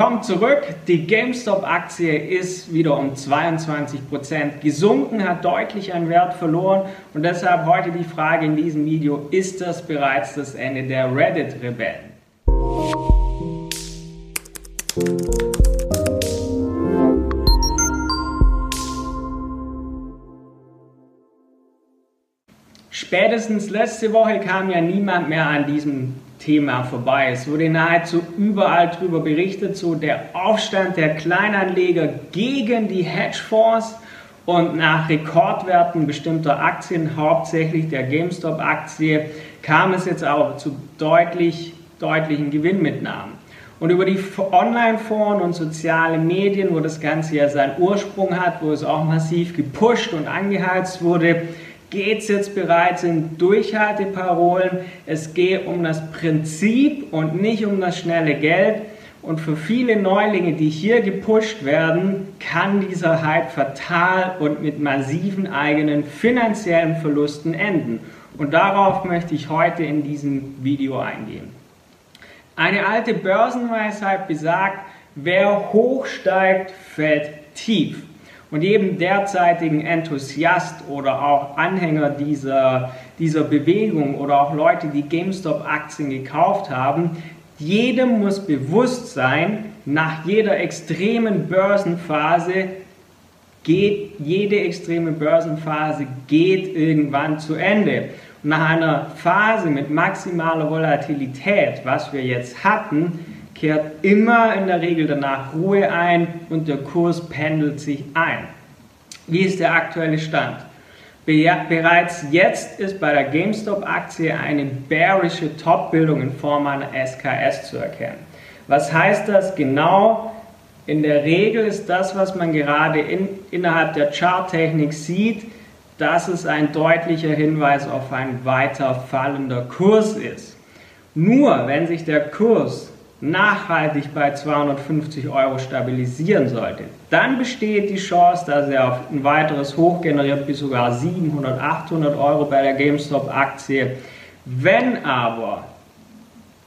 Kommt zurück, die GameStop-Aktie ist wieder um 22% gesunken, hat deutlich an Wert verloren und deshalb heute die Frage in diesem Video, ist das bereits das Ende der Reddit-Rebellen? Spätestens letzte Woche kam ja niemand mehr an diesem Thema vorbei. Es wurde nahezu überall darüber berichtet, so der Aufstand der Kleinanleger gegen die Hedgefonds und nach Rekordwerten bestimmter Aktien, hauptsächlich der GameStop-Aktie, kam es jetzt auch zu deutlich, deutlichen Gewinnmitnahmen. Und über die Online-Foren und soziale Medien, wo das Ganze ja seinen Ursprung hat, wo es auch massiv gepusht und angeheizt wurde, geht es jetzt bereits in Durchhalteparolen. Es geht um das Prinzip und nicht um das schnelle Geld. Und für viele Neulinge, die hier gepusht werden, kann dieser Hype fatal und mit massiven eigenen finanziellen Verlusten enden. Und darauf möchte ich heute in diesem Video eingehen. Eine alte Börsenweisheit besagt, wer hoch steigt, fällt tief. Und jedem derzeitigen Enthusiast oder auch Anhänger dieser, dieser Bewegung oder auch Leute, die GameStop-Aktien gekauft haben, jedem muss bewusst sein, nach jeder extremen Börsenphase geht, jede extreme Börsenphase geht irgendwann zu Ende. Und nach einer Phase mit maximaler Volatilität, was wir jetzt hatten, kehrt immer in der Regel danach Ruhe ein und der Kurs pendelt sich ein. Wie ist der aktuelle Stand? Bereits jetzt ist bei der GameStop-Aktie eine bearische Top-Bildung in Form einer SKS zu erkennen. Was heißt das genau? In der Regel ist das, was man gerade in, innerhalb der Charttechnik sieht, dass es ein deutlicher Hinweis auf ein weiter fallender Kurs ist. Nur wenn sich der Kurs nachhaltig bei 250 Euro stabilisieren sollte, dann besteht die Chance, dass er auf ein weiteres Hoch generiert bis sogar 700, 800 Euro bei der GameStop-Aktie. Wenn aber,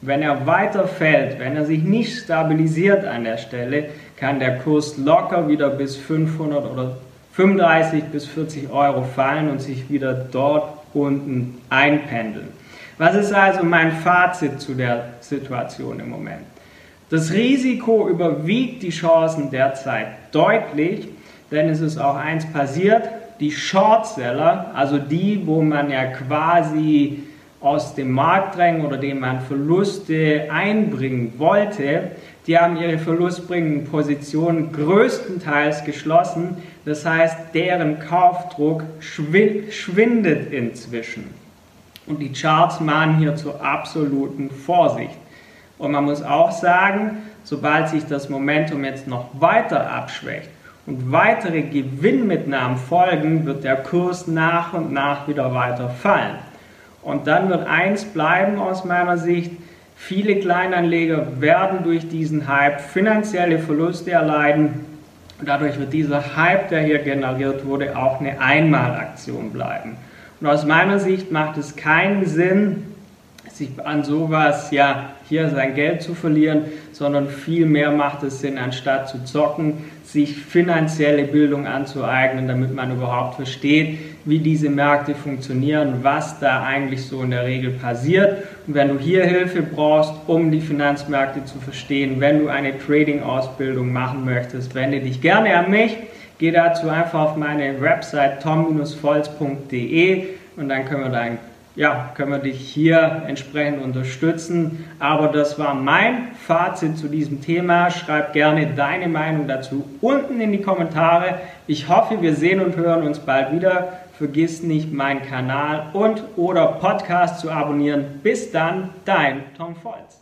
wenn er weiter fällt, wenn er sich nicht stabilisiert an der Stelle, kann der Kurs locker wieder bis 500 oder 35 bis 40 Euro fallen und sich wieder dort unten einpendeln. Was ist also mein Fazit zu der Situation im Moment? Das Risiko überwiegt die Chancen derzeit deutlich, denn es ist auch eins passiert, die Shortseller, also die, wo man ja quasi aus dem Markt drängen oder dem man Verluste einbringen wollte, die haben ihre verlustbringenden Positionen größtenteils geschlossen. Das heißt, deren Kaufdruck schwindet inzwischen. Und die Charts mahnen hier zur absoluten Vorsicht. Und man muss auch sagen, sobald sich das Momentum jetzt noch weiter abschwächt und weitere Gewinnmitnahmen folgen, wird der Kurs nach und nach wieder weiter fallen. Und dann wird eins bleiben aus meiner Sicht, viele Kleinanleger werden durch diesen Hype finanzielle Verluste erleiden. Dadurch wird dieser Hype, der hier generiert wurde, auch eine Einmalaktion bleiben. Und aus meiner Sicht macht es keinen Sinn, sich an sowas, ja, hier sein Geld zu verlieren, sondern vielmehr macht es Sinn, anstatt zu zocken, sich finanzielle Bildung anzueignen, damit man überhaupt versteht, wie diese Märkte funktionieren, was da eigentlich so in der Regel passiert. Und wenn du hier Hilfe brauchst, um die Finanzmärkte zu verstehen, wenn du eine Trading-Ausbildung machen möchtest, wende dich gerne an mich. Geh dazu einfach auf meine Website tom-volz.de und dann können wir da ein ja, können wir dich hier entsprechend unterstützen. Aber das war mein Fazit zu diesem Thema. Schreib gerne deine Meinung dazu unten in die Kommentare. Ich hoffe, wir sehen und hören uns bald wieder. Vergiss nicht, meinen Kanal und oder Podcast zu abonnieren. Bis dann, dein Tom Volz.